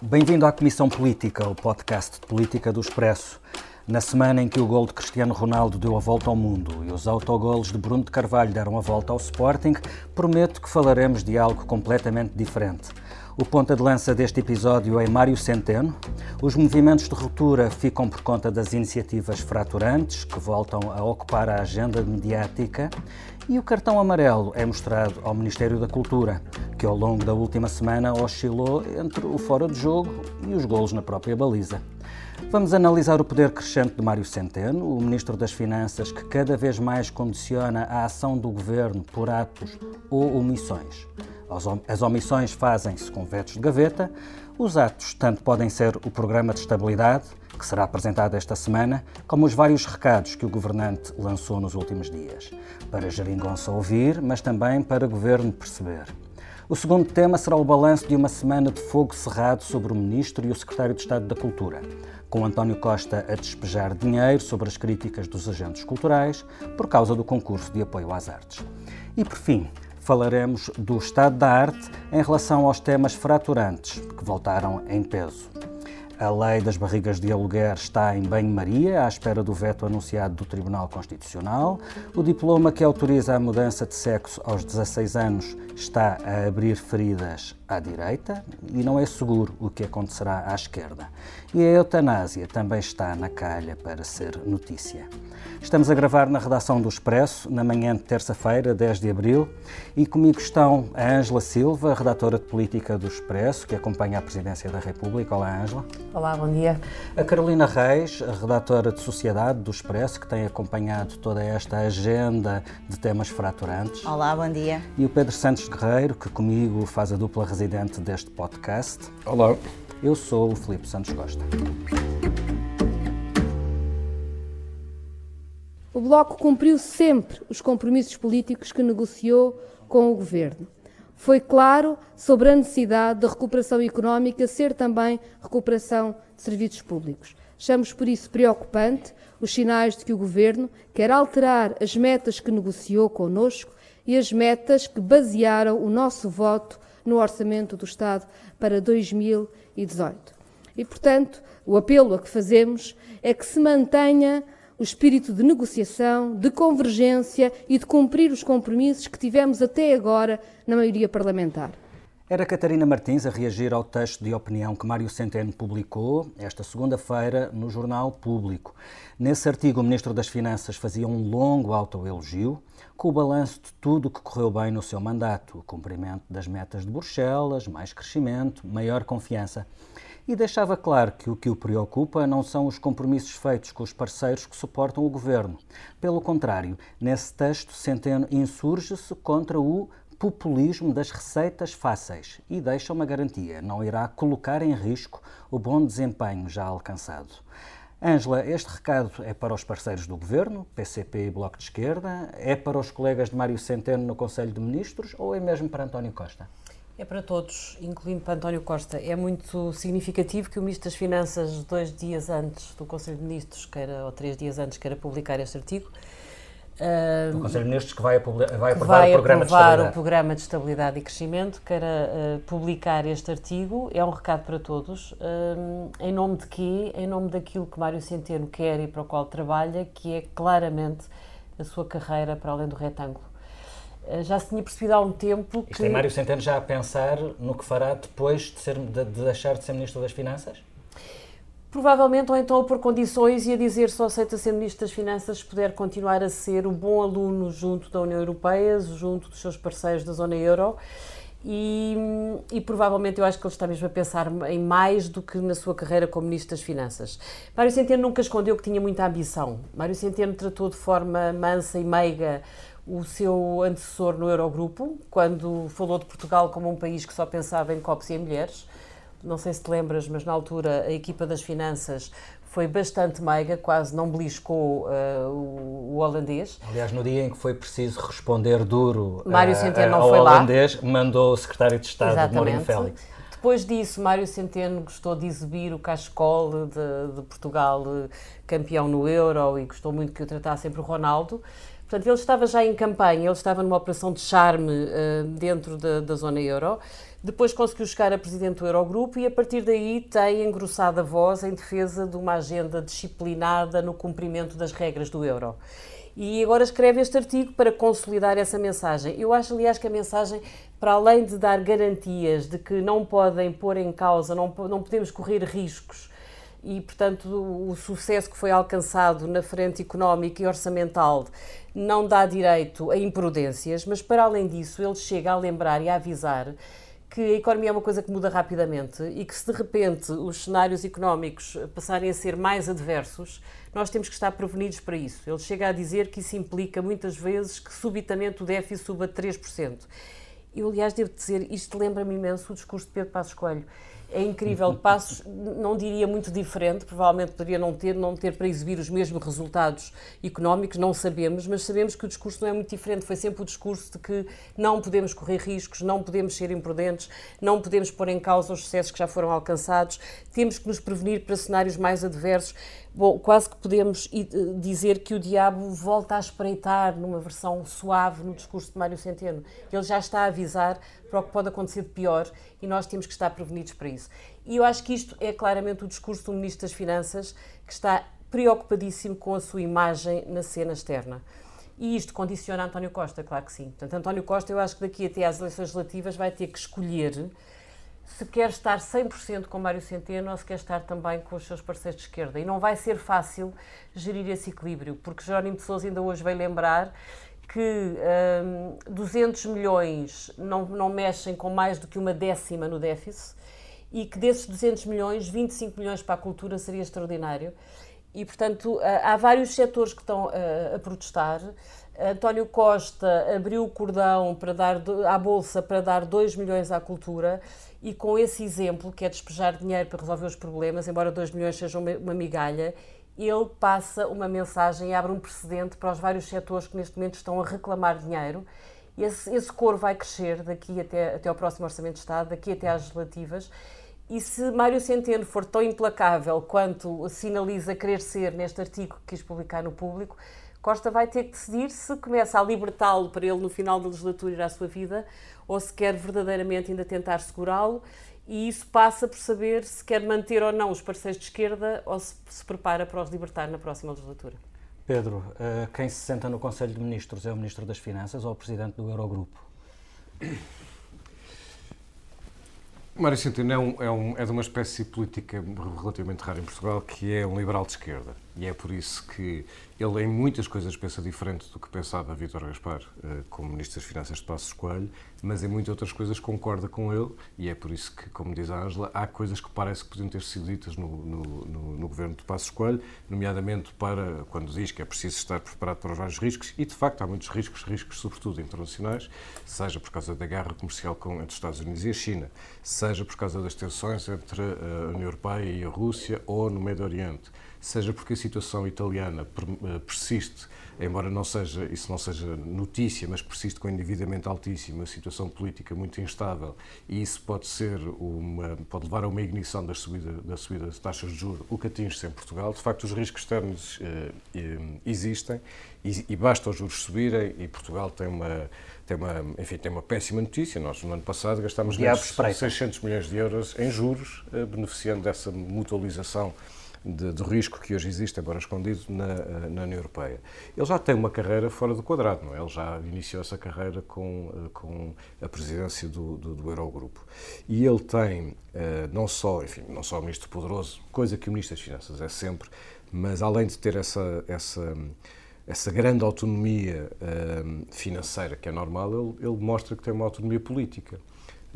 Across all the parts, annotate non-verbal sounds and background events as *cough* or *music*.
Bem-vindo à Comissão Política, o podcast de política do Expresso. Na semana em que o gol de Cristiano Ronaldo deu a volta ao mundo e os autogolos de Bruno de Carvalho deram a volta ao Sporting, prometo que falaremos de algo completamente diferente. O ponta de lança deste episódio é Mário Centeno. Os movimentos de ruptura ficam por conta das iniciativas fraturantes, que voltam a ocupar a agenda mediática. E o cartão amarelo é mostrado ao Ministério da Cultura, que ao longo da última semana oscilou entre o fora de jogo e os golos na própria baliza. Vamos analisar o poder crescente de Mário Centeno, o Ministro das Finanças, que cada vez mais condiciona a ação do Governo por atos ou omissões. As omissões fazem-se com vetos de gaveta, os atos tanto podem ser o Programa de Estabilidade, que será apresentado esta semana, como os vários recados que o governante lançou nos últimos dias, para Geringonça ouvir, mas também para Governo perceber. O segundo tema será o balanço de uma semana de fogo cerrado sobre o Ministro e o Secretário de Estado da Cultura, com António Costa a despejar dinheiro sobre as críticas dos agentes culturais por causa do concurso de apoio às artes. E por fim, falaremos do estado da arte em relação aos temas fraturantes que voltaram em peso. A lei das barrigas de aluguer está em banho-maria, à espera do veto anunciado do Tribunal Constitucional. O diploma que autoriza a mudança de sexo aos 16 anos está a abrir feridas à direita e não é seguro o que acontecerá à esquerda. E a eutanásia também está na calha para ser notícia. Estamos a gravar na redação do Expresso, na manhã de terça-feira, 10 de abril, e comigo estão a Ângela Silva, redatora de política do Expresso, que acompanha a Presidência da República. Olá, Ângela. Olá, bom dia. A Carolina Reis, redatora de Sociedade do Expresso, que tem acompanhado toda esta agenda de temas fraturantes. Olá, bom dia. E o Pedro Santos Guerreiro, que comigo faz a dupla residente deste podcast. Olá. Eu sou o Filipe Santos Costa. O Bloco cumpriu sempre os compromissos políticos que negociou com o Governo. Foi claro sobre a necessidade da recuperação económica ser também recuperação de serviços públicos. Achamos por isso preocupante os sinais de que o Governo quer alterar as metas que negociou connosco e as metas que basearam o nosso voto no Orçamento do Estado para 2018. E, portanto, o apelo a que fazemos é que se mantenha o espírito de negociação, de convergência e de cumprir os compromissos que tivemos até agora na maioria parlamentar. Era Catarina Martins a reagir ao texto de opinião que Mário Centeno publicou esta segunda-feira no Jornal Público. Nesse artigo, o Ministro das Finanças fazia um longo autoelogio com o balanço de tudo o que correu bem no seu mandato: o cumprimento das metas de Bruxelas, mais crescimento, maior confiança e deixava claro que o que o preocupa não são os compromissos feitos com os parceiros que suportam o governo. Pelo contrário, nesse texto, Centeno insurge-se contra o populismo das receitas fáceis e deixa uma garantia: não irá colocar em risco o bom desempenho já alcançado. Ângela, este recado é para os parceiros do Governo, PCP e Bloco de Esquerda? É para os colegas de Mário Centeno no Conselho de Ministros ou é mesmo para António Costa? É para todos, incluindo para António Costa. É muito significativo que o Ministro das Finanças, dois dias antes do Conselho de Ministros, queira, ou três dias antes, queira publicar este artigo. Uh, o Conselho de Ministros que vai, vai aprovar, vai o, programa aprovar o Programa de Estabilidade e Crescimento, queira uh, publicar este artigo. É um recado para todos. Uh, em nome de quê? Em nome daquilo que Mário Centeno quer e para o qual trabalha, que é claramente a sua carreira para além do retângulo. Eh, já se tinha percebido há um tempo que... Isto é Mário Centeno já a pensar no que fará depois de, ser, de, de deixar de ser Ministro das Finanças? Provavelmente, ou então a pôr condições e a dizer só aceita ser Ministro das Finanças se puder continuar a ser um bom aluno junto da União Europeia, junto dos seus parceiros da zona euro. E, e, provavelmente eu acho que ele está mesmo a pensar em mais do que na sua carreira como Ministro das Finanças. Mário Centeno nunca escondeu que tinha muita ambição. Mário Centeno tratou de forma mansa e meiga o seu antecessor no Eurogrupo, quando falou de Portugal como um país que só pensava em copos e em mulheres. Não sei se te lembras, mas na altura a equipa das finanças foi bastante meiga, quase não beliscou uh, o, o, holandês. Aliás, no dia em que foi preciso responder duro Mário uh, não ao foi holandês, lá. mandou o secretário de Estado, Exatamente. Mourinho Félix. Depois disso, Mário Centeno gostou de exibir o Cascol de, de Portugal campeão no Euro e gostou muito que o tratassem por Ronaldo. Portanto, ele estava já em campanha, ele estava numa operação de charme uh, dentro da, da, zona euro. Depois conseguiu chegar a presidente do Eurogrupo e a partir daí tem engrossado a voz em defesa de uma agenda disciplinada no cumprimento das regras do euro. E agora escreve este artigo para consolidar essa mensagem. Eu acho, aliás, que a mensagem, para além de dar garantias de que não podem pôr em causa, não, não podemos correr riscos e, portanto, o sucesso que foi alcançado na frente económica e orçamental não dá direito a imprudências, mas para além disso, ele chega a lembrar e a avisar que a economia é uma coisa que muda rapidamente e que se de repente os cenários económicos passarem a ser mais adversos, nós temos que estar prevenidos para isso. Ele chega a dizer que isso implica muitas vezes que subitamente o déficit suba 3%. Eu, aliás, devo dizer, isto lembra-me imenso o discurso de Pedro Passos Coelho é incrível. *laughs* Passos, não diria muito diferente, provavelmente poderia não ter, não ter para exibir os mesmos resultados económicos, não sabemos, mas sabemos que o discurso não é muito diferente. Foi sempre o discurso de que não podemos correr riscos, não podemos ser imprudentes, não podemos pôr em causa os sucessos que já foram alcançados, temos que nos prevenir para cenários mais adversos. Bom, quase que podemos eh, dizer que o diabo volta a espreitar numa versão suave no discurso de Mário Centeno. Ele já está a avisar para o que pode acontecer de pior e nós temos que estar prevenidos para isso. E eu acho que isto é claramente o discurso do Ministro das Finanças, que está preocupadíssimo com a sua imagem na cena externa. E isto condiciona António Costa, claro que sim. Portanto, António Costa, eu acho que daqui até às eleições legislativas vai ter que escolher se quer estar 100% com Mário Centeno ou se quer estar também com os seus parceiros de esquerda. E não vai ser fácil gerir esse equilíbrio, porque Jerónimo de Sousa ainda hoje veio lembrar que hum, 200 milhões não, não mexem com mais do que uma décima no déficit e que desses 200 milhões, 25 milhões para a cultura seria extraordinário. E, portanto, há vários setores que estão a protestar. António Costa abriu o cordão para dar à Bolsa para dar 2 milhões à cultura e com esse exemplo, que é despejar dinheiro para resolver os problemas, embora 2 milhões seja uma, uma migalha, ele passa uma mensagem e abre um precedente para os vários setores que neste momento estão a reclamar dinheiro. Esse, esse coro vai crescer daqui até, até ao próximo Orçamento de Estado, daqui até às legislativas. E se Mário Centeno for tão implacável quanto sinaliza querer ser neste artigo que quis publicar no público, Costa vai ter que decidir se começa a libertá-lo para ele no final da legislatura ir à sua vida ou se quer verdadeiramente ainda tentar segurá-lo. E isso passa por saber se quer manter ou não os parceiros de esquerda ou se se prepara para os libertar na próxima legislatura. Pedro, eh, quem se senta no Conselho de Ministros é o Ministro das Finanças ou o Presidente do Eurogrupo? Mário Centeno é, um, é, um, é de uma espécie política relativamente rara em Portugal, que é um liberal de esquerda. E é por isso que ele, em muitas coisas, pensa diferente do que pensava Vítor Gaspar eh, como Ministro das Finanças de Passos Coelho, mas em muitas outras coisas concorda com ele, e é por isso que, como diz a Ângela, há coisas que parece que podiam ter sido ditas no, no, no, no, governo de Passos Coelho, nomeadamente para quando diz que é preciso estar preparado para os vários riscos, e de facto há muitos riscos, riscos sobretudo internacionais, seja por causa da guerra comercial com, entre os Estados Unidos e a China, seja por causa das tensões entre a União Europeia e a Rússia ou no Médio Oriente seja porque a situação italiana eh, persiste, embora não seja, isso não seja notícia, mas persiste com endividamento altíssimo, a situação política muito instável, e isso pode ser uma, pode levar a uma ignição da subida, da subida das taxas de juros, o que atinge-se em Portugal. De facto, os riscos externos eh, eh, existem e, e, basta os juros subirem e Portugal tem uma tem uma, enfim, tem uma péssima notícia. Nós, no ano passado, gastámos menos de 600 milhões de euros em juros, beneficiando dessa mutualização de, de, risco que hoje existe, embora escondido, na, eh, na, União Europeia. Ele já tem uma carreira fora do quadrado, não é? Ele já iniciou essa carreira com, eh, com a presidência do, do, do Eurogrupo. E ele tem, eh, não só, enfim, não só o ministro poderoso, coisa que o ministro das Finanças é sempre, mas além de ter essa, essa essa grande autonomia financeira que é normal, ele, ele mostra que tem uma autonomia política.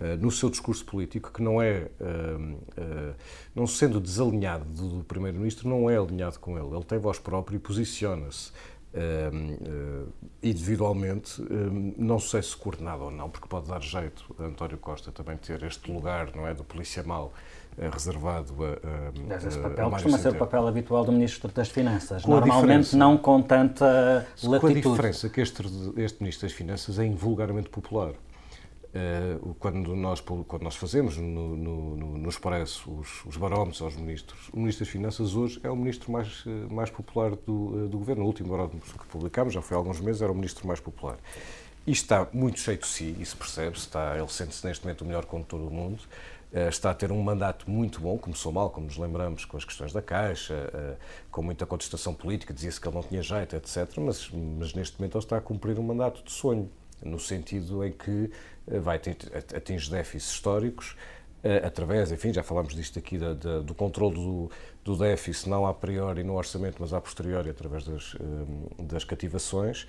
Eh, no seu discurso político, que não é, uh, uh, não sendo desalinhado do, Primeiro-Ministro, não é alinhado com ele. Ele tem voz própria e posiciona-se individualmente, não sei se coordenado ou não, porque pode dar jeito a António Costa também ter este lugar, não é, do polícia mau, reservado a, a, esse papel costuma ser o papel habitual do Ministro das Finanças, com normalmente não com tanta latitude. Com a diferença que este, este Ministro das Finanças é invulgarmente popular. Uh, quando, nós, quando nós fazemos no, no, no, Expresso os, os barómetros aos ministros, o Ministro das Finanças hoje é o ministro mais, eh, mais popular do, eh, do governo. O último barómetro que publicámos, já foi há alguns meses, era o ministro mais popular. e está muito cheio de si, isso percebe-se, ele sente-se neste momento o melhor condutor do mundo, está a ter um mandato muito bom, começou mal, como nos lembramos, com as questões da Caixa, com muita contestação política, dizia-se que ele não tinha jeito, etc. Mas, mas neste momento ele está a cumprir um mandato de sonho, no sentido em que vai atingir déficits históricos, através, enfim, já falámos disto aqui, da, da, do controle do, do déficit, não a priori no orçamento, mas a posteriori, através das, das cativações,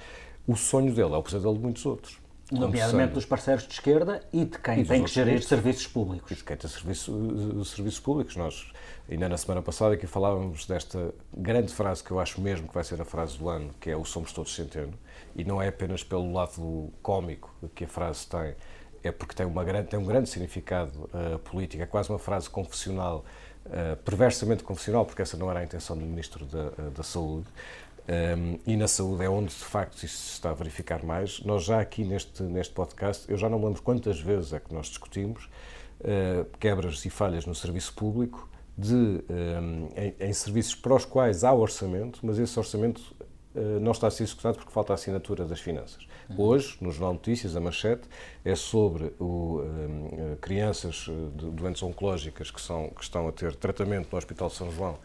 o sonho dele é o pesadelo de muitos outros. Nomeadamente dos parceiros de esquerda e de quem e tem que gerir serviços públicos. E de quem tem serviço, serviços públicos. Nós, ainda na semana passada, aqui falávamos desta grande frase que eu acho mesmo que vai ser a frase do ano, que é o Somos Todos Centeno. E não é apenas pelo lado cómico que a frase tem, é porque tem, uma grande, tem um grande significado uh, político. É quase uma frase confessional, uh, perversamente confessional, porque essa não era a intenção do Ministro da, uh, da Saúde. Um, e na saúde é onde de facto isso se está a verificar mais. Nós já aqui neste, neste podcast, eu já não me lembro quantas vezes é que nós discutimos uh, quebras e falhas no serviço público de, um, em, em, serviços para os quais há orçamento, mas esse orçamento uh, não está a ser executado porque falta a assinatura das finanças. Uhum. Hoje, no Jornal Notícias, a manchete é sobre o, um, crianças de doentes oncológicas que, são, que estão a ter tratamento no Hospital São João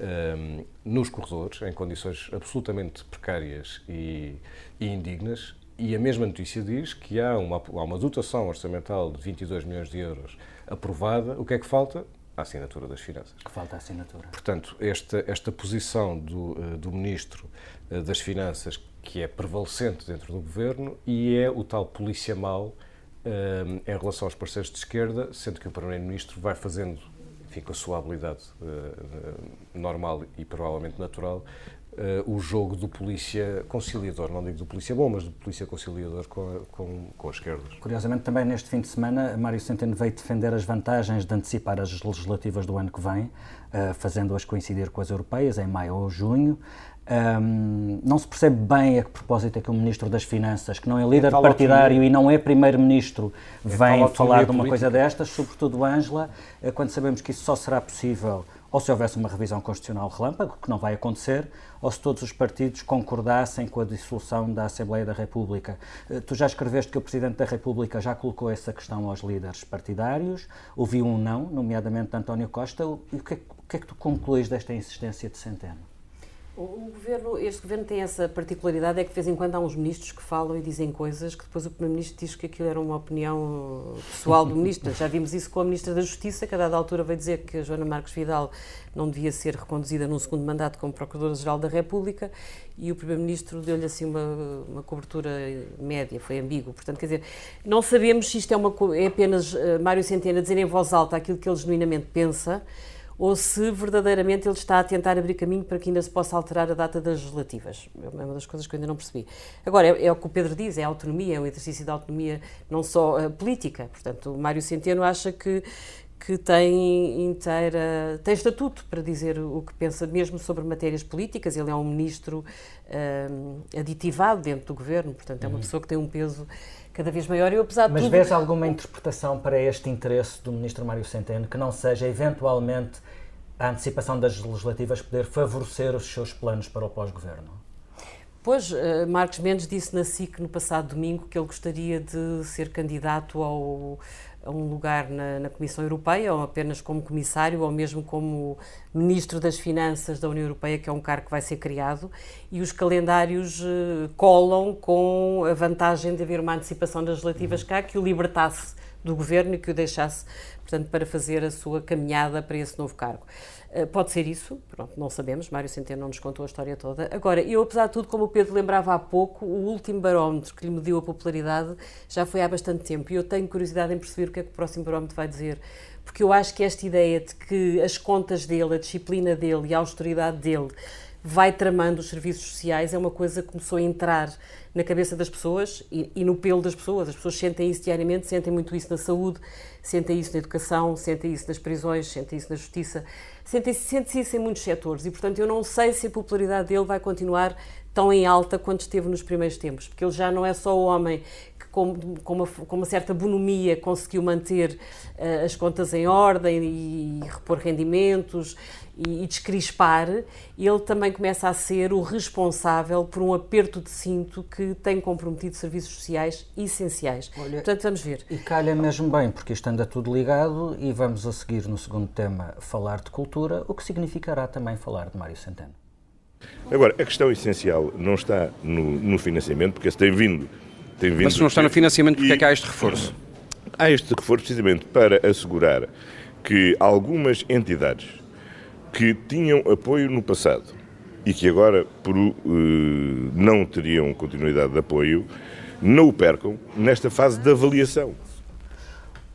um, ehm, nos corredores, em condições absolutamente precárias e, e, indignas, e a mesma notícia diz que há uma, há uma dotação orçamental de 22 milhões de euros aprovada. O que é que falta? A assinatura das finanças. Que falta a assinatura. Portanto, esta, esta posição do, eh, do Ministro eh, das Finanças, que é prevalecente dentro do Governo, e é o tal polícia mau um, ehm, em relação aos parceiros de esquerda, sendo que o Primeiro-Ministro vai fazendo enfim, com a sua habilidade uh, normal e provavelmente natural, uh, o jogo do polícia conciliador, não digo do polícia bom, mas do polícia conciliador com, a, com, com as esquerdas. Curiosamente, também neste fim de semana, Mário Centeno veio defender as vantagens de antecipar as legislativas do ano que vem, uh, fazendo-as coincidir com as europeias, em maio ou junho. Um, não se percebe bem a que propósito é que o Ministro das Finanças, que não é líder é partidário e não é Primeiro-Ministro, é vem falar de uma política. coisa destas, sobretudo Ângela, eh, quando sabemos que isso só será possível ou se houvesse uma revisão constitucional relâmpago, que não vai acontecer, ou se todos os partidos concordassem com a dissolução da Assembleia da República. Eh, tu já escreveste que o Presidente da República já colocou essa questão aos líderes partidários, ouviu um não, nomeadamente de António Costa. E o que, é, o que é que tu concluís desta insistência de Centeno? O governo, este governo tem essa particularidade, é que de vez em quando há uns ministros que falam e dizem coisas que depois o primeiro-ministro diz que aquilo era uma opinião pessoal do ministro. Já vimos isso com a ministra da Justiça, que a dada altura veio dizer que a Joana Marques Vidal não devia ser reconduzida num segundo mandato como Procuradora-Geral da República e o primeiro-ministro deu-lhe assim uma, uma cobertura média, foi ambíguo. Portanto, quer dizer, não sabemos se isto é, uma, é apenas uh, Mário Centeno a dizer em voz alta aquilo que ele genuinamente pensa ou se verdadeiramente ele está a tentar abrir caminho para que ainda se possa alterar a data das legislativas. É uma das coisas que eu ainda não percebi. Agora, é, é o que o Pedro diz, é a autonomia, é um exercício de autonomia não só uh, política. Portanto, o Mário Centeno acha que, que tem inteira tem estatuto para dizer o que pensa mesmo sobre matérias políticas. Ele é um ministro uh, aditivado dentro do governo, portanto é uma uhum. pessoa que tem um peso cada vez maior. E apesar Mas tudo... vês alguma interpretação para este interesse do ministro Mário Centeno que não seja eventualmente a antecipação das legislativas poder favorecer os seus planos para o pós-governo? Pois, eh, Marcos Mendes disse na SIC no passado domingo que ele gostaria de ser candidato ao, um lugar na, na, Comissão Europeia, ou apenas como comissário, ou mesmo como ministro das Finanças da União Europeia, que é um cargo que vai ser criado, e os calendários uh, colam com a vantagem de haver uma antecipação das legislativas cá que o libertasse do governo e que o deixasse, portanto, para fazer a sua caminhada para esse novo cargo. Eh, pode ser isso, pronto, não sabemos, Mário Centeno não nos contou a história toda. Agora, eu, apesar de tudo, como o Pedro lembrava há pouco, o último barómetro que lhe mediu a popularidade já foi há bastante tempo e eu tenho curiosidade em perceber o que é que o próximo barómetro vai dizer, porque eu acho que esta ideia de que as contas dele, a disciplina dele e a austeridade dele vai tramando os serviços sociais é uma coisa que começou a entrar na cabeça das pessoas e, e, no pelo das pessoas. As pessoas sentem isso diariamente, sentem muito isso na saúde, sentem isso na educação, sentem isso nas prisões, sentem isso na justiça, sentem sente isso em muitos setores. E, portanto, eu não sei se a popularidade dele vai continuar tão em alta quanto esteve nos primeiros tempos, porque ele já não é só o homem com, com, uma, com uma certa bonomia, conseguiu manter uh, as contas em ordem e, e repor rendimentos e, e descrispar, ele também começa a ser o responsável por um aperto de cinto que tem comprometido serviços sociais essenciais. Olha, Portanto, vamos ver. E calha mesmo bem, porque isto anda tudo ligado e vamos a seguir no segundo tema falar de cultura, o que significará também falar de Mário Centeno. Agora, a questão essencial não está no, no financiamento, porque se tem vindo, tem vindo... Mas se não está no financiamento, porque e, é que há este reforço? Há este reforço precisamente para assegurar que algumas entidades que tinham apoio no passado e que agora, por uh, não teriam continuidade de apoio, não o percam nesta fase de avaliação.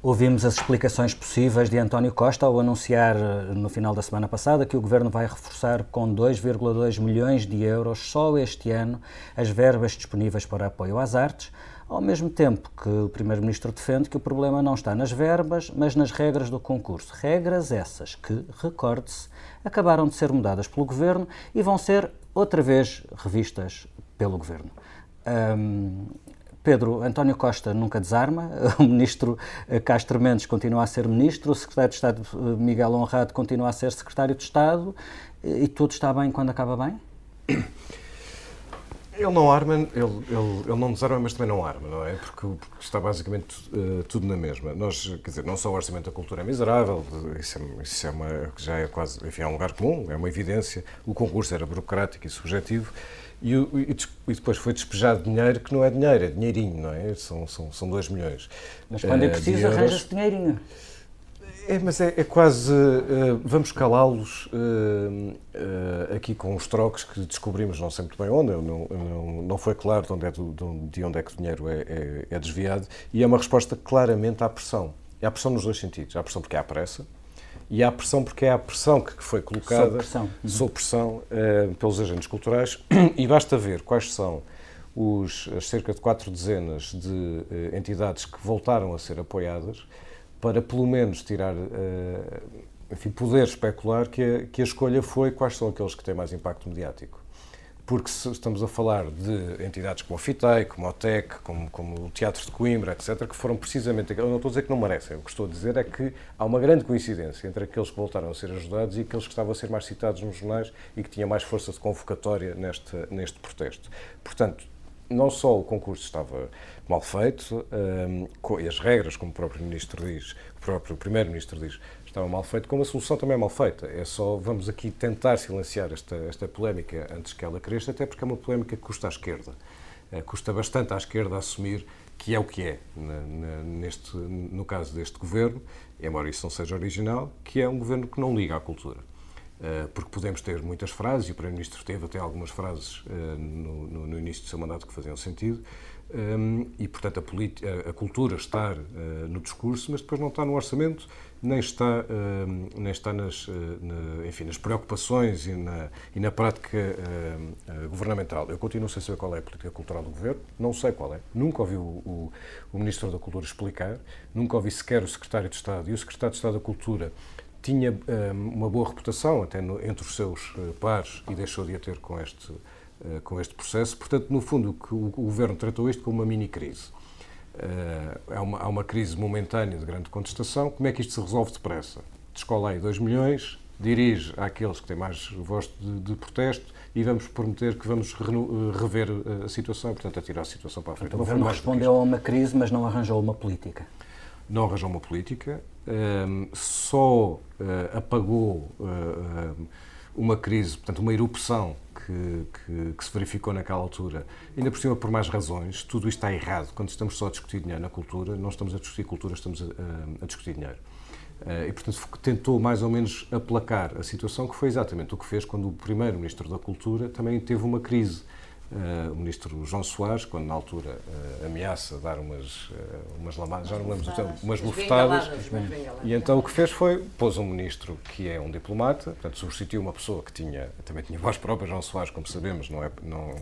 Ouvimos as explicações possíveis de António Costa ao anunciar eh, no final da semana passada que o governo vai reforçar com 2,2 milhões de euros só este ano as verbas disponíveis para apoio às artes, ao mesmo tempo que o primeiro-ministro defende que o problema não está nas verbas, mas nas regras do concurso. Regras essas que, recorde-se, acabaram de ser mudadas pelo governo e vão ser outra vez revistas pelo governo. Um, Pedro, António Costa nunca desarma, *laughs* o ministro Castro Mendes continua a ser ministro, o secretário de Estado Miguel Honrado continua a ser secretário de Estado e tudo está bem quando acaba bem? *coughs* Ele não arma, ele, ele, ele não desarma, mas também não arma, não é? Porque, porque está basicamente uh, tudo na mesma. Nós, quer dizer, não só o orçamento da cultura é miserável, isso é, isso é uma, já é quase, enfim, é um lugar comum, é uma evidência. O concurso era burocrático e subjetivo e, e, e depois foi despejado dinheiro que não é dinheiro, é dinheirinho, não é? São, são, são 2 milhões. Mas quando é preciso, arranja-se dinheirinho. É, mas é, é quase. Uh, vamos calá-los uh, uh, aqui com os trocos que descobrimos, não sei muito bem onde, não, não, não foi claro de onde, é de onde é que o dinheiro é, é, é, desviado, e é uma resposta claramente à pressão. E há pressão nos dois sentidos. Há pressão porque há pressa, e há pressão porque é a pressão que foi colocada sob pressão, uhum. sob pressão pelos agentes culturais, *clears throat* e basta ver quais são os, as cerca de quatro dezenas de entidades que voltaram a ser apoiadas para pelo menos tirar, uh, enfim, poder especular que a, que a escolha foi quais são aqueles que têm mais impacto mediático. Porque estamos a falar de entidades como a FITEI, como a OTEC, como, como o Teatro de Coimbra, etc., que foram precisamente. Eu não estou a dizer que não merecem, o que estou a dizer é que há uma grande coincidência entre aqueles que voltaram a ser ajudados e aqueles que estavam a ser mais citados nos jornais e que tinham mais força de convocatória neste, neste protesto. Portanto, não só o concurso estava mal feito, um, as regras, como o próprio Ministro diz, o próprio Primeiro-Ministro diz, estavam mal feito, como a solução também é mal feita. É só, vamos aqui tentar silenciar esta, esta polémica antes que ela cresça, até porque é uma polémica que custa à esquerda. Uh, custa bastante à esquerda assumir que é o que é, neste, no caso deste governo, embora isso não seja original, que é um governo que não liga à cultura. Eh, porque podemos ter muitas frases, e o Primeiro-Ministro teve até algumas frases eh, no, no, no, início do seu mandato que faziam sentido, um, e, portanto, a, a, cultura está uh, no discurso, mas depois não está no orçamento, nem está, uh, nem está nas, uh, na, enfim, nas preocupações e na, e na prática governamental. Eu continuo sem saber qual é a política cultural do governo, não sei qual é. Nunca ouvi o, o, o Ministro da Cultura explicar, nunca ouvi sequer o Secretário de Estado. E o Secretário de Estado da Cultura tinha uma boa reputação, até no, entre os seus pares, e deixou de a ter com este eh, com este processo. Portanto, no fundo, o, Governo tratou isto como uma mini-crise. Uh, há, uma, há uma crise momentânea de grande contestação. Como é que isto se resolve depressa? Descola aí 2 milhões, dirige àqueles que têm mais voz de, de, protesto e vamos prometer que vamos eh, rever a situação portanto, atirar a situação para a frente. Então, o Governo respondeu a uma crise, mas não arranjou uma política. Não arranjou uma política, um, só uh, apagou uh, uma crise, portanto, uma erupção que, que, que, se verificou naquela altura, ainda por cima por mais razões, tudo isto está errado. Quando estamos só a discutir dinheiro na cultura, não estamos a discutir cultura, estamos a, a, discutir dinheiro. Uh, e, portanto, tentou mais ou menos aplacar a situação, que foi exatamente o que fez quando o primeiro Ministro da Cultura também teve uma crise Uh, o ministro João Soares, quando na altura uh, ameaça dar umas, uh, umas lamadas, já não lembro do tempo, umas bufetadas. E então o que fez foi, pôs um ministro que é um diplomata, portanto substituiu uma pessoa que tinha, também tinha voz própria, João Soares, como sabemos, não é, não,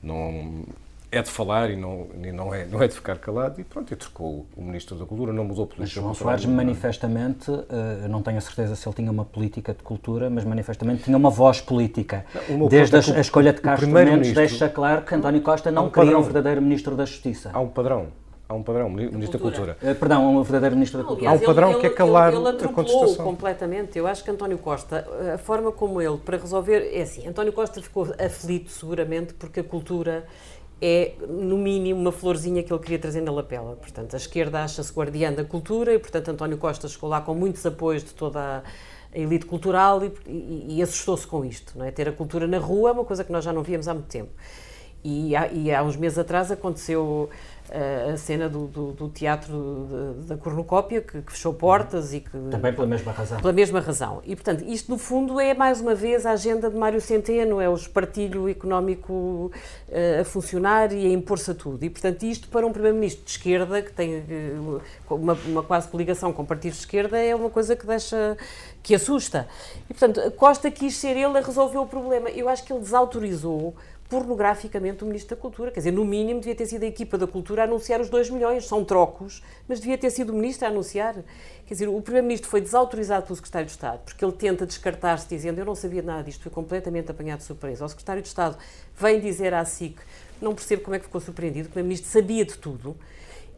não é de falar e não, e não, é, não é de ficar calado, e pronto, e trocou o Ministro da Cultura, não mudou política. Mas João Soares, manifestamente, eu não tenho a certeza se ele tinha uma política de cultura, mas manifestamente tinha uma voz política. Não, Desde a, é a, escolha de Castro Mendes deixa claro que António Costa não um queria um verdadeiro Ministro da Justiça. Há um padrão. Há um padrão, Ministro da Cultura. Uh, perdão, um verdadeiro Ministro da Cultura. Há um padrão ele, que é calar ele, ele a contestação. completamente. Eu acho que António Costa, a forma como ele, para resolver, é assim, António Costa ficou aflito seguramente porque a cultura é, no mínimo, uma florzinha que ele queria trazer na lapela. Portanto, a esquerda acha-se guardiã da cultura e, portanto, António Costa chegou lá com muitos apoios de toda a elite cultural e, e, e assustou-se com isto. Não é? Ter a cultura na rua é uma coisa que nós já não víamos há muito tempo. E há, e há uns meses atrás aconteceu a cena do, do, do teatro da cornucópia, que, que, fechou portas e que... Também pela mesma razão. Pela mesma razão. E, portanto, isto, no fundo, é, mais uma vez, a agenda de Mário Centeno, é o espartilho económico uh, a funcionar e a impor-se a tudo. E, portanto, isto, para um primeiro-ministro de esquerda, que tem uh, uma, uma, quase coligação com partidos de esquerda, é uma coisa que deixa... que assusta. E, portanto, Costa quis ser ele a resolver o problema. Eu acho que ele desautorizou pornograficamente o Ministro da Cultura. Quer dizer, no mínimo devia ter sido a equipa da Cultura a anunciar os 2 milhões, são trocos, mas devia ter sido o Ministro a anunciar. Quer dizer, o Primeiro-Ministro foi desautorizado pelo Secretário de Estado, porque ele tenta descartar-se dizendo eu não sabia nada disto, fui completamente apanhado de surpresa. O Secretário de Estado vem dizer à SIC, não percebo como é que ficou surpreendido, o Primeiro-Ministro sabia de tudo,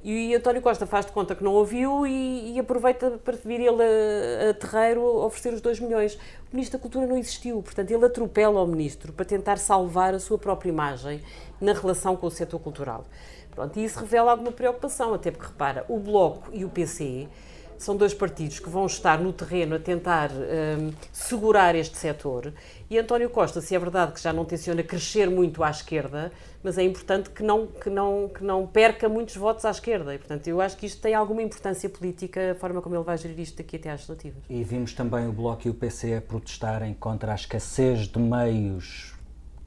e António Costa faz de conta que não ouviu e, e aproveita para vir ele a, a terreiro oferecer os 2 milhões. O Ministro da Cultura não existiu, portanto, ele atropela o Ministro para tentar salvar a sua própria imagem na relação com o setor cultural. Pronto, e isso revela alguma preocupação, até porque, repara, o Bloco e o PC são dois partidos que vão estar no terreno a tentar um, segurar este setor. E António Costa, se é verdade que já não tenciona crescer muito à esquerda, mas é importante que não, que não, que não perca muitos votos à esquerda. E, portanto, eu acho que isto tem alguma importância política, a forma como ele vai gerir isto daqui até às legislativas. E vimos também o Bloco e o PC a protestarem contra a escassez de meios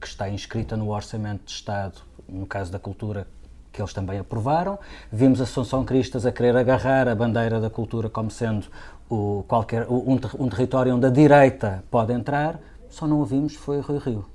que está inscrita no Orçamento de Estado, no caso da cultura, que eles também aprovaram. Vimos a Assunção Cristas a querer agarrar a bandeira da cultura como sendo o, qualquer, um, um território onde a direita pode entrar, só não ouvimos foi Rui Rio.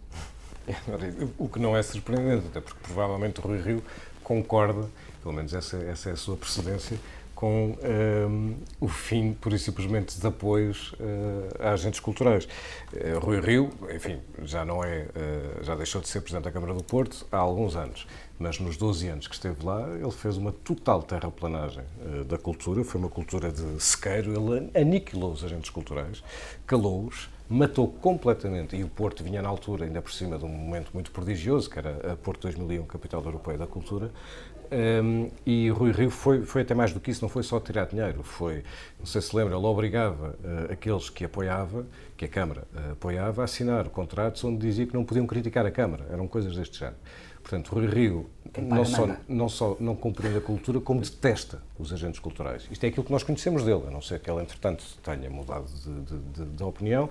*laughs* O que não é surpreendente, até porque provavelmente o Rui Rio concorda, pelo menos essa, essa é a sua precedência, com um, ehm, o fim, pura e simplesmente, de apoios uh, a agentes culturais. Uh, Rui Rio, enfim, já não é, uh, já deixou de ser Presidente da Câmara do Porto há alguns anos mas nos 12 anos que esteve lá, ele fez uma total terraplanagem uh, da cultura, foi uma cultura de sequeiro, ele aniquilou os agentes culturais, calou-os, matou completamente, e o Porto vinha na altura, ainda por cima de um momento muito prodigioso, que era a Porto 2001, capital europeia da cultura, um, e Rui Rio foi, foi até mais do que isso, não foi só tirar dinheiro, foi, não sei se lembra, ele obrigava uh, aqueles que apoiava, que a Câmara uh, apoiava, a assinar contratos onde dizia que não podiam criticar a Câmara, eram coisas deste género. Portanto, Rui Rio não só, não só não compreende a cultura, como detesta os agentes culturais. Isto é aquilo que nós conhecemos dele, a não ser que ele, entretanto, tenha mudado de, de, de, de opinião.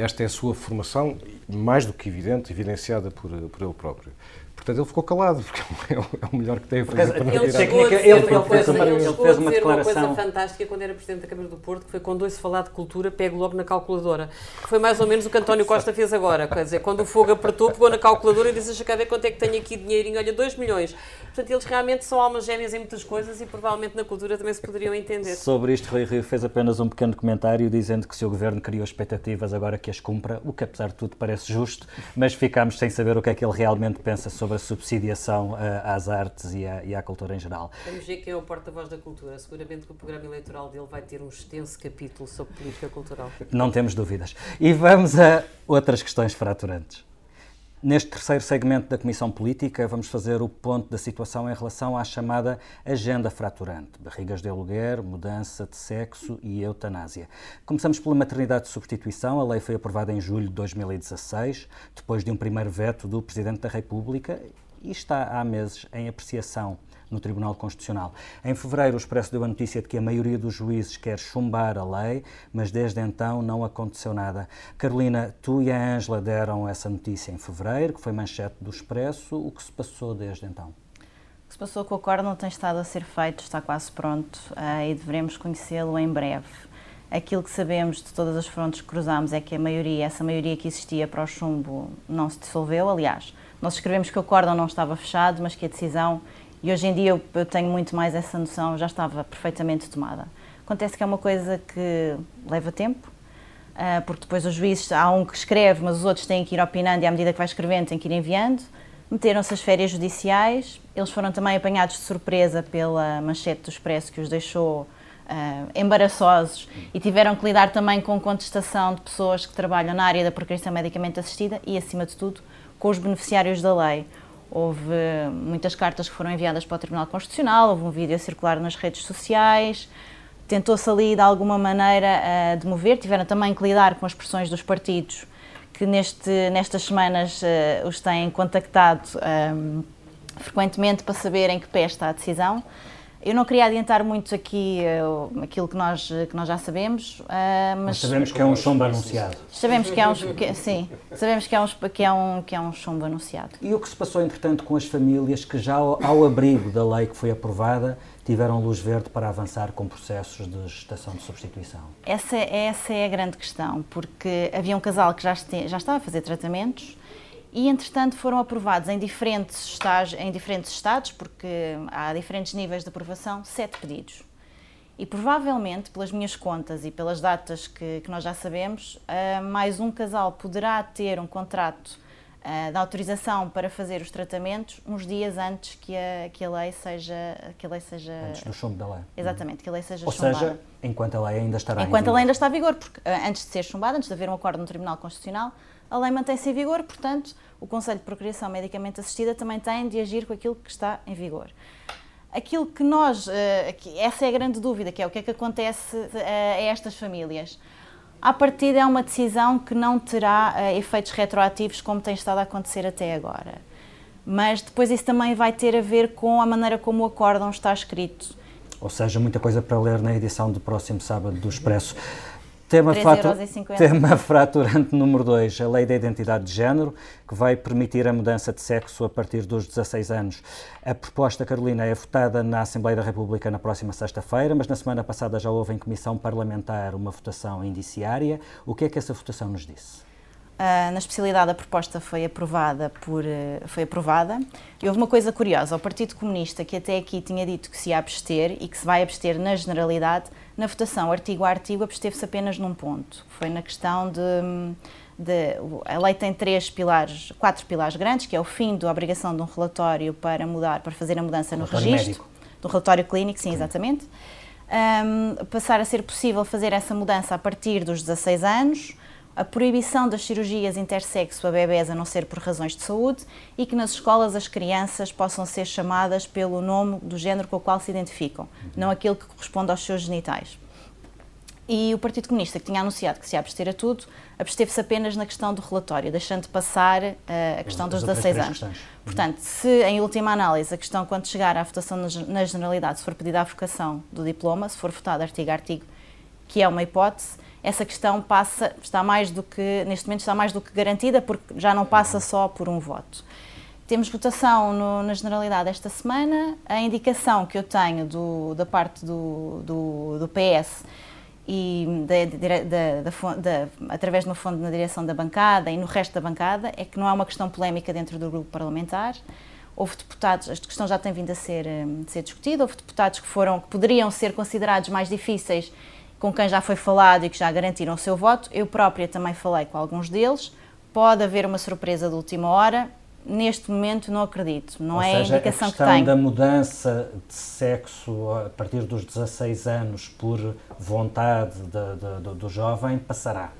Esta é a sua formação, mais do que evidente, evidenciada por, por ele próprio. Portanto, ele ficou calado, porque é o, é o melhor que tem a fazer para ele, chegou ele, ele, ele, fez uma, ele fez uma declaração. uma coisa fantástica quando era Presidente da Câmara do Porto, que foi quando ouço falar de cultura, pego logo na calculadora. Foi mais ou menos o que António Costa fez agora. Quer dizer, quando o fogo apertou, pegou na calculadora e disse, deixa cá ver quanto é que tenho aqui dinheirinho, olha, 2 milhões. Portanto, eles realmente são almas gêmeas em muitas coisas e provavelmente na cultura também se poderiam entender. Sobre isto, Rui Rio fez apenas um pequeno comentário dizendo que se o Governo criou expectativas, agora que as cumpra, o que apesar de tudo parece justo, mas ficámos sem saber o que é que ele realmente pensa sobre a subsidiação uh, às artes e à, e à, cultura em geral. Vamos ver quem é o porta-voz da cultura. Seguramente que o programa eleitoral dele vai ter um extenso capítulo sobre política cultural. Não temos dúvidas. E vamos a outras questões fraturantes. Neste terceiro segmento da Comissão Política, vamos fazer o ponto da situação em relação à chamada agenda fraturante: barrigas de aluguer, mudança de sexo e eutanásia. Começamos pela maternidade de substituição. A lei foi aprovada em julho de 2016, depois de um primeiro veto do Presidente da República e está há meses em apreciação no Tribunal Constitucional. Em fevereiro, o Expresso deu a notícia de que a maioria dos juízes quer chumbar a lei, mas desde então não aconteceu nada. Carolina, tu e a Ângela deram essa notícia em fevereiro, que foi manchete do Expresso. O que se passou desde então? O que se passou com o acordo não tem estado a ser feito, está quase pronto uh, e devemos conhecê-lo em breve. Aquilo que sabemos de todas as frontes que cruzamos é que a maioria, essa maioria que existia para o chumbo não se dissolveu. Aliás, nós escrevemos que o acordo não estava fechado, mas que a decisão e hoje em dia eu, eu tenho muito mais essa noção, já estava perfeitamente tomada. Acontece que é uma coisa que leva tempo, uh, porque depois os juízes, há um que escreve, mas os outros têm que ir opinando e à medida que vai escrevendo têm que ir enviando. Meteram-se as férias judiciais, eles foram também apanhados de surpresa pela manchete do Expresso que os deixou uh, embaraçosos e tiveram que lidar também com contestação de pessoas que trabalham na área da procriação medicamente assistida e, acima de tudo, com os beneficiários da lei. Houve muitas cartas que foram enviadas para o Tribunal Constitucional, houve um vídeo a circular nas redes sociais, tentou-se ali de alguma maneira uh, demover, tiveram também que lidar com as pressões dos partidos que neste, nestas semanas uh, os têm contactado um, frequentemente para saber em que pé está a decisão. Eu não queria adiantar muito aqui uh, aquilo que nós, que nós já sabemos, uh, mas, mas, sabemos que é um chumbo anunciado. Sabemos que é um, que, sim, sabemos que é, um, que, é um, que é um chumbo anunciado. E o que se passou, entretanto, com as famílias que já ao, ao abrigo da lei que foi aprovada tiveram luz verde para avançar com processos de gestação de substituição? Essa, essa é a grande questão, porque havia um casal que já, este, já estava a fazer tratamentos e, entretanto, foram aprovados em diferentes, estágios, em diferentes estados, porque há diferentes níveis de aprovação, sete pedidos. E provavelmente, pelas minhas contas e pelas datas que, que nós já sabemos, uh, mais um casal poderá ter um contrato uh, da autorização para fazer os tratamentos uns dias antes que a, que a lei seja que a lei seja antes do chumbo da lei exatamente que a lei seja ou chumbada. seja enquanto a lei ainda estará enquanto a lei ainda está em vigor porque uh, antes de ser chumbada antes de haver um acordo no Tribunal Constitucional a lei mantém-se em vigor portanto o Conselho de Procriação Medicamente Assistida também tem de agir com aquilo que está em vigor aquilo que nós uh, essa é a grande dúvida que é o que é que acontece a estas famílias à partida é uma decisão que não terá uh, efeitos retroativos como tem estado a acontecer até agora. Mas depois isso também vai ter a ver com a maneira como o acórdão está escrito. Ou seja, muita coisa para ler na edição do próximo sábado do Expresso. Tema. Tema fraturante número 2, a Lei da Identidade de Género, que vai permitir a mudança de sexo a partir dos 16 anos. A proposta, Carolina, é votada na Assembleia da República na próxima sexta-feira, mas na semana passada já houve em Comissão Parlamentar uma votação indiciária. O que é que essa votação nos disse? Uh, na especialidade a proposta foi aprovada por uh, foi aprovada. E houve uma coisa curiosa. O Partido Comunista que até aqui tinha dito que se ia abster e que se vai abster na generalidade na votação artigo a artigo absteve-se apenas num ponto. Foi na questão de, de, a lei tem três pilares quatro pilares grandes que é o fim da obrigação de um relatório para mudar para fazer a mudança no registro. médico. do relatório clínico sim exatamente. Um, passar a ser possível fazer essa mudança a partir dos 16 anos a proibição das cirurgias intersexo a bebés a não ser por razões de saúde e que nas escolas as crianças possam ser chamadas pelo nome do género com o qual se identificam, não aquele que corresponde aos seus genitais. E o Partido Comunista, que tinha anunciado que se ia abster a tudo, absteve-se apenas na questão do relatório, deixando de passar uh, a questão dos 16 anos. Questões. Portanto, se em última análise a questão, quando chegar à votação na generalidade, se for pedida a vocação do diploma, se for votado artigo a artigo, que é uma hipótese, essa questão passa, está mais do que, neste momento está mais do que garantida, porque já não passa só por um voto. Temos votação no, na Generalidade esta semana. A indicação que eu tenho do, da parte do, do, do PS e da, da, da, através de uma fonte na direção da bancada e no resto da bancada é que não há uma questão polémica dentro do grupo parlamentar. Houve deputados, esta questão já tem vindo a ser, a ser discutida, houve deputados que foram, que poderiam ser considerados mais difíceis com quem já foi falado e que já garantiram o seu voto. Eu própria também falei com alguns deles. Pode haver uma surpresa de última hora. Neste momento não acredito, não Ou é seja, a indicação a questão que tenho. da mudança de sexo a partir dos 16 anos por vontade de, de, de, do jovem passará.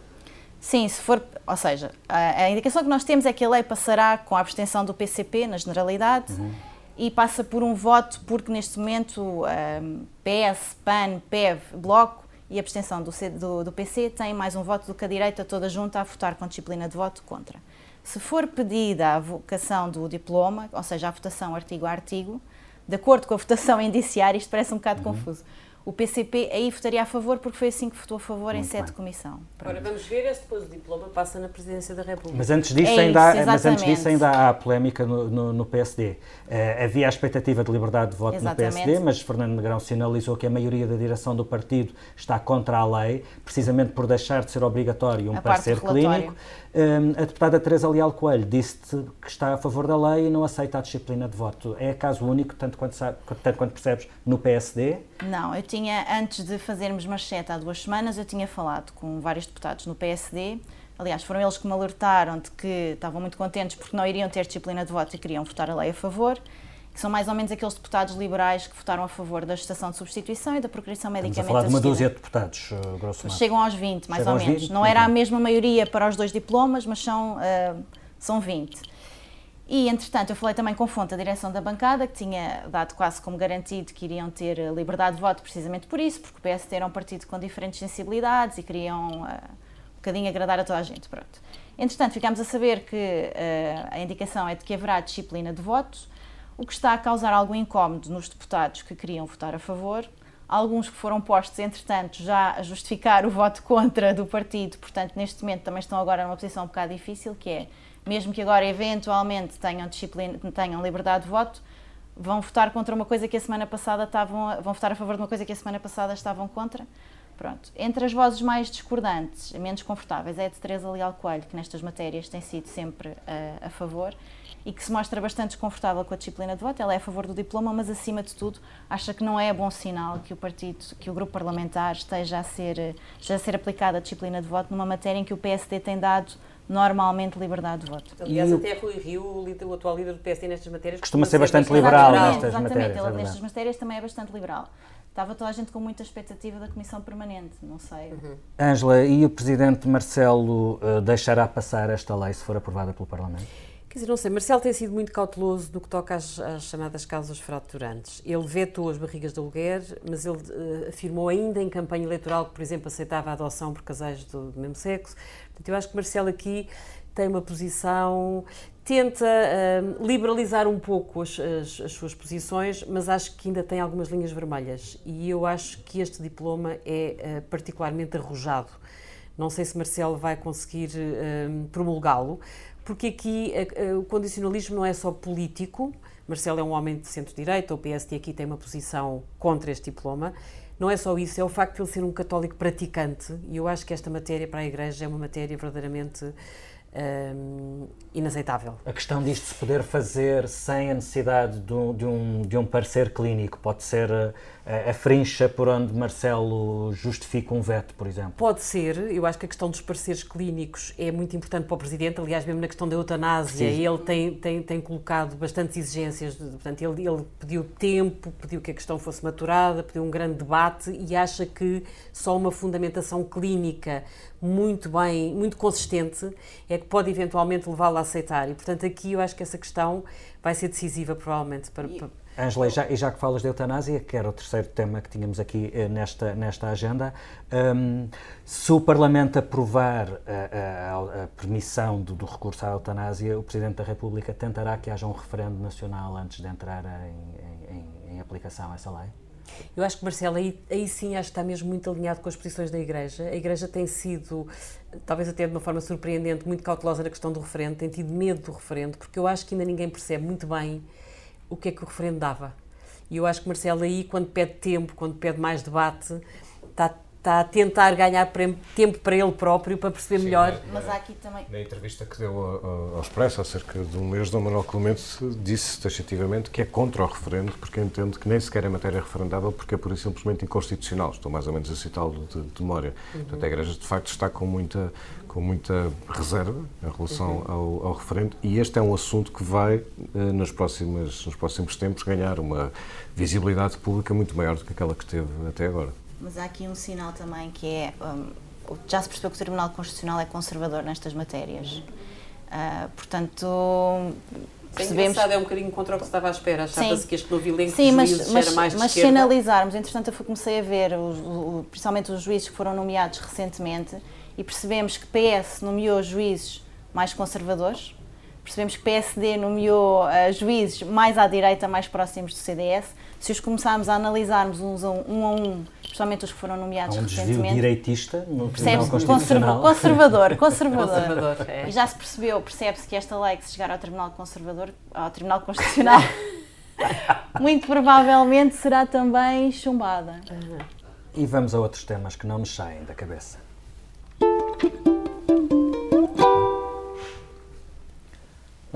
Sim, se for, ou seja, a, a, indicação que nós temos é que a lei passará com a abstenção do PCP na generalidade uhum. e passa por um voto porque neste momento um, PS, PAN, PEV, Bloco e a abstenção do, do, do, PC tem mais um voto do que a direita toda junta a votar com disciplina de voto contra. Se for pedida a vocação do diploma, ou seja, a votação artigo a artigo, de acordo com a votação *laughs* indiciária, isto parece um bocado uhum. confuso. O PCP aí votaria a favor porque foi assim que votou a favor Muito em sede de comissão. Pronto. Agora vamos ver se depois o diploma passa na presidência da República. Mas antes disso, é ainda, isso, há, mas antes disso ainda há polémica no, no, no PSD. Uh, eh, havia a expectativa de liberdade de voto exatamente. no PSD, mas Fernando Negrão sinalizou que a maioria da direção do partido está contra a lei, precisamente por deixar de ser obrigatório um a parecer clínico. Uh, a deputada Teresa Leal Coelho disse que está a favor da lei e não aceita a disciplina de voto. É caso único, tanto quanto, sabe, tanto quanto percebes, no PSD? Não, eu tinha, antes de fazermos manchete há duas semanas, eu tinha falado com vários deputados no PSD, Aliás, foram eles que me alertaram de que estavam muito contentes porque não iriam ter disciplina de voto e queriam votar a lei a favor que são mais ou menos aqueles deputados liberais que votaram a favor da gestação de substituição e da procriação medicamentosa. Estamos a falar de uma dúzia de deputados, uh, grosso modo. Chegam aos 20, mais Chegam ou menos. 20? Não era a mesma maioria para os dois diplomas, mas são, uh, são 20. E, entretanto, eu falei também com fonte a direção da bancada, que tinha dado quase como garantido que iriam ter liberdade de voto precisamente por isso, porque o PSD era um partido com diferentes sensibilidades e queriam uh, um bocadinho agradar a toda a gente. Pronto. Entretanto, ficámos a saber que uh, a indicação é de que haverá disciplina de voto, o que está a causar algum incómodo nos deputados que queriam votar a favor. Alguns que foram postos, entretanto, já a justificar o voto contra do partido, portanto, neste momento também estão agora numa posição um bocado difícil, que é, mesmo que agora eventualmente tenham, disciplina, tenham liberdade de voto, vão votar contra uma coisa que a semana passada estavam, vão votar a favor de uma coisa que a semana passada estavam contra. Pronto. Entre as vozes mais discordantes, menos confortáveis, é a de Teresa Leal Coelho, que nestas matérias tem sido sempre a, a favor, e que se mostra bastante desconfortável com a disciplina de voto. Ela é a favor do diploma, mas acima de tudo acha que não é bom sinal que o partido, que o grupo parlamentar esteja a ser, esteja a ser aplicada a disciplina de voto numa matéria em que o PSD tem dado normalmente liberdade de voto. Aliás, até Rui Rio, o, atual líder do PSD nestas matérias, costuma ser bastante liberal nestas exatamente, matérias. Exatamente, é nestas matérias também é bastante liberal. Estava toda a gente com muita expectativa da Comissão Permanente, não sei. Ângela, uhum. e o Presidente Marcelo uh, deixará passar esta lei se for aprovada pelo Parlamento? Quer dizer, não sei, Marcelo tem sido muito cauteloso no que toca às, às chamadas causas fraturantes. Ele vetou as barrigas de aluguer, mas ele uh, afirmou ainda em campanha eleitoral que, por exemplo, aceitava a adoção por casais do, do mesmo sexo. Portanto, eu acho que Marcelo aqui tem uma posição, tenta uh, liberalizar um pouco as, as, as, suas posições, mas acho que ainda tem algumas linhas vermelhas. E eu acho que este diploma é uh, particularmente arrojado. Não sei se Marcelo vai conseguir promulgá-lo, porque aqui o condicionalismo não é só político. Marcelo é um homem de centro-direita, o PSD aqui tem uma posição contra este diploma. Não é só isso, é o facto de ele ser um católico praticante, e eu acho que esta matéria para a Igreja é uma matéria verdadeiramente um, inaceitável. A questão disto se poder fazer sem a necessidade de um, de um, de um parecer clínico pode ser a, a, frincha por onde Marcelo justifica um veto, por exemplo? Pode ser. Eu acho que a questão dos pareceres clínicos é muito importante para o Presidente. Aliás, mesmo na questão da eutanásia, Sim. ele tem, tem, tem colocado bastantes exigências. Portanto, ele, ele pediu tempo, pediu que a questão fosse maturada, pediu um grande debate e acha que só uma fundamentação clínica muito bem, muito consistente, é que pode eventualmente levá-lo a aceitar. E, portanto, aqui eu acho que essa questão vai ser decisiva, provavelmente, para, para Ângela, e já, e já que falas de eutanásia, que era o terceiro tema que tínhamos aqui eh, nesta, nesta agenda, um, se o Parlamento aprovar a, a, a permissão do, do, recurso à eutanásia, o Presidente da República tentará que haja um referendo nacional antes de entrar em, em, em aplicação essa lei? Eu acho que, Marcelo, aí, aí sim acho que está mesmo muito alinhado com as posições da Igreja. A Igreja tem sido, talvez até de uma forma surpreendente, muito cautelosa na questão do referendo, tem tido medo do referendo, porque eu acho que ainda ninguém percebe muito bem o que é que o referendo dava. E eu acho que Marcelo aí, quando pede tempo, quando pede mais debate, está está a tentar ganhar tempo para ele próprio para perceber Sim, melhor. Mas há aqui também. Na entrevista que deu ao, ao Expresso há cerca de um mês, Dom Manuel Clemente disse taxativamente que é contra o referendo, porque entende que nem sequer é matéria referendável, porque é por isso simplesmente inconstitucional. Estou mais ou menos a citá-lo de, de memória. Uhum. Portanto, a Igreja de facto está com muita, com muita reserva em relação uhum. ao, ao, referendo e este é um assunto que vai, eh, nas próximas, nos próximos tempos, ganhar uma visibilidade pública muito maior do que aquela que teve até agora mas há aqui um sinal também que é. Um, já se percebeu que o Tribunal Constitucional é conservador nestas matérias. Uh, portanto. Percebemos... É, é um bocadinho contra o que se estava à espera. Achava-se que este novo elenco Sim, mas, juízes mas, era mais mas se analisarmos, entretanto eu comecei a ver, os, o, principalmente os juízes que foram nomeados recentemente, e percebemos que PS nomeou juízes mais conservadores, percebemos que PSD nomeou uh, juízes mais à direita, mais próximos do CDS. Se os começarmos a analisarmos uns a um, um a um, especialmente os que foram nomeados Há um recentemente. direitista no Tribunal Constitucional. Conservador, conservador. conservador é. E já se percebeu, percebe-se que esta lei que se chegar ao Tribunal Conservador, ao Tribunal Constitucional, *laughs* muito provavelmente será também chumbada. E vamos a outros temas que não nos saem da cabeça. Thank *laughs* you.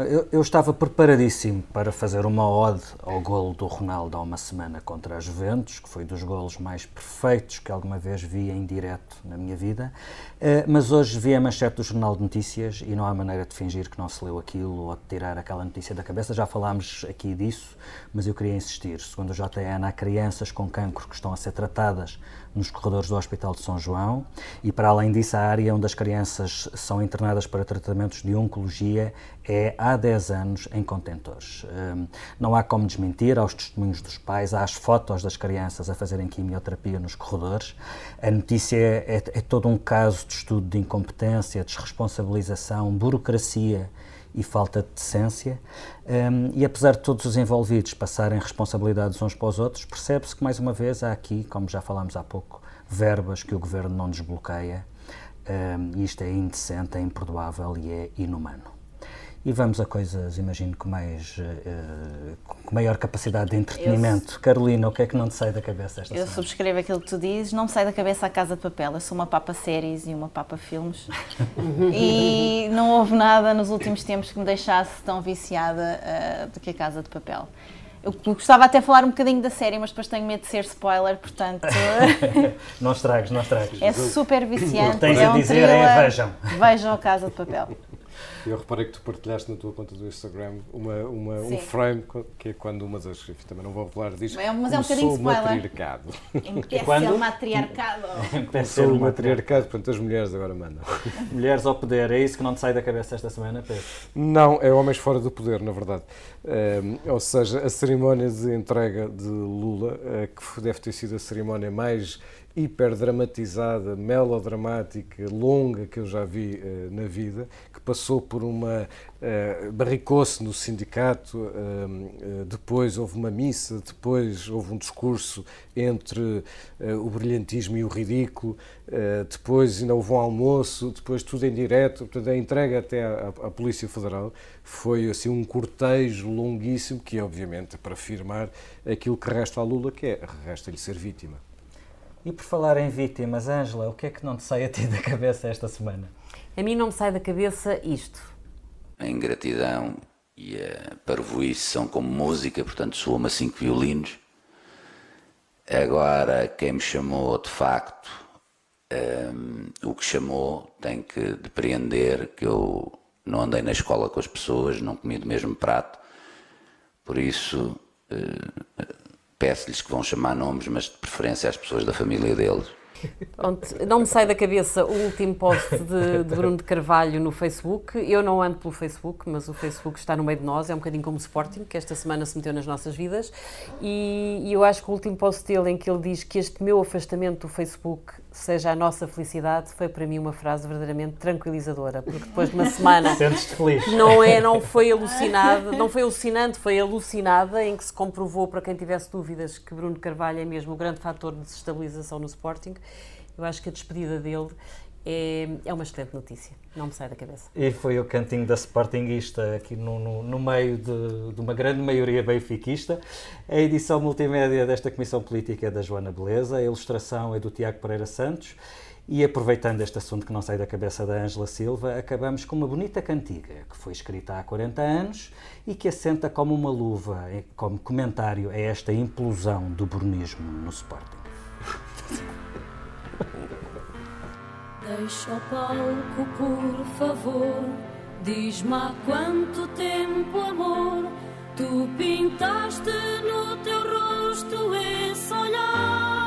Eu, eu, estava preparadíssimo para fazer uma ode ao golo do Ronaldo há uma semana contra a Juventus, que foi dos golos mais perfeitos que alguma vez vi em direto na minha vida. Uh, mas hoje vi a manchete do Jornal de Notícias e não há maneira de fingir que não se leu aquilo ou de tirar aquela notícia da cabeça. Já falámos aqui disso, mas eu queria insistir. Segundo o JN, há crianças com cancro que estão a ser tratadas nos corredores do Hospital de São João e, para além disso, a área onde as crianças são internadas para tratamentos de oncologia é há 10 anos em contentores. Hum, não há como desmentir, aos testemunhos dos pais, as fotos das crianças a fazerem quimioterapia nos corredores. A notícia é, é, é todo um caso de estudo de incompetência, desresponsabilização, burocracia e falta de decência. Um, e apesar de todos os envolvidos passarem responsabilidades uns para os outros, percebe-se que, mais uma vez, há aqui, como já falámos há pouco, verbas que o governo não desbloqueia. Um, isto é indecente, é imperdoável e é inumano e vamos a coisas, imagino, com, mais, uh, com maior capacidade de entretenimento. Eu, Carolina, o que é que não te sai da cabeça esta Eu semana? subscrevo aquilo que tu dizes, não me sai da cabeça a Casa de Papel. Eu sou uma papa séries e uma papa filmes *laughs* e não houve nada nos últimos tempos que me deixasse tão viciada uh, do que a Casa de Papel. Eu gostava até de falar um bocadinho da série, mas depois tenho medo de ser spoiler, portanto. *laughs* não estragues, não estragues. É super viciante. O que tens é a um dizer é vejam. Vejam a Casa de Papel. Eu reparei que tu partilhaste na tua conta do Instagram uma, uma um frame que é quando uma das. Enfim, também não vou falar disto. É, mas é um bocadinho matriarcado. Empece quando? o matriarcado. Empece o matriarcado, portanto as mulheres agora mandam. Mulheres ao poder, é isso que não te sai da cabeça esta semana, Pedro? Não, é homens fora do poder, na verdade. Um, ou seja, a cerimónia de entrega de Lula, uh, que deve ter sido a cerimónia mais hiperdramatizada, melodramática, longa que eu já vi uh, na vida, passou por uma. Uh, barricou-se no sindicato, uh, depois houve uma missa, depois houve um discurso entre o brilhantismo e o ridículo, depois ainda houve um almoço, depois tudo em direto, portanto, a entrega até à, à Polícia Federal foi assim um cortejo longuíssimo, que obviamente para afirmar aquilo que resta a Lula, que é resta-lhe ser vítima. E por falar em vítimas, Ângela, o que é que não te sai a ti da cabeça esta semana? A mim não me sai da cabeça isto. A ingratidão e a parvoíce são como música, portanto soa-me a cinco violinos. Agora, quem me chamou, de facto, um, o que chamou, tem que depreender que eu não andei na escola com as pessoas, não comi do mesmo prato. Por isso, uh, peço-lhes que vão chamar nomes, mas de preferência às pessoas da família deles. Pronto, não me sai da cabeça o último post de, de, Bruno de Carvalho no Facebook. Eu não ando pelo Facebook, mas o Facebook está no meio de nós, é um bocadinho como o Sporting, que esta semana se meteu nas nossas vidas. E, e eu acho que o último post dele, em que ele diz que este meu afastamento do Facebook seja a nossa felicidade foi para mim uma frase verdadeiramente tranquilizadora, porque depois de uma semana *laughs* feliz. não é, não foi alucinada, não foi alucinante, foi alucinada em que se comprovou para quem tivesse dúvidas que Bruno Carvalho é mesmo o grande fator de desestabilização no Sporting. Eu acho que a despedida dele é, é uma excelente notícia, não me sai da cabeça. E foi o cantinho da Sportingista aqui no, no, no meio de, de, uma grande maioria benfiquista. A edição multimédia desta Comissão Política é da Joana Beleza, a ilustração é do Tiago Pereira Santos. E aproveitando este assunto que não sai da cabeça da Ângela Silva, acabamos com uma bonita cantiga que foi escrita há 40 anos e que assenta como uma luva, como comentário a esta implosão do brunismo no Sporting. Deixa o palco, por favor. Diz-me há quanto tempo, amor, tu pintaste no teu rosto esse olhar.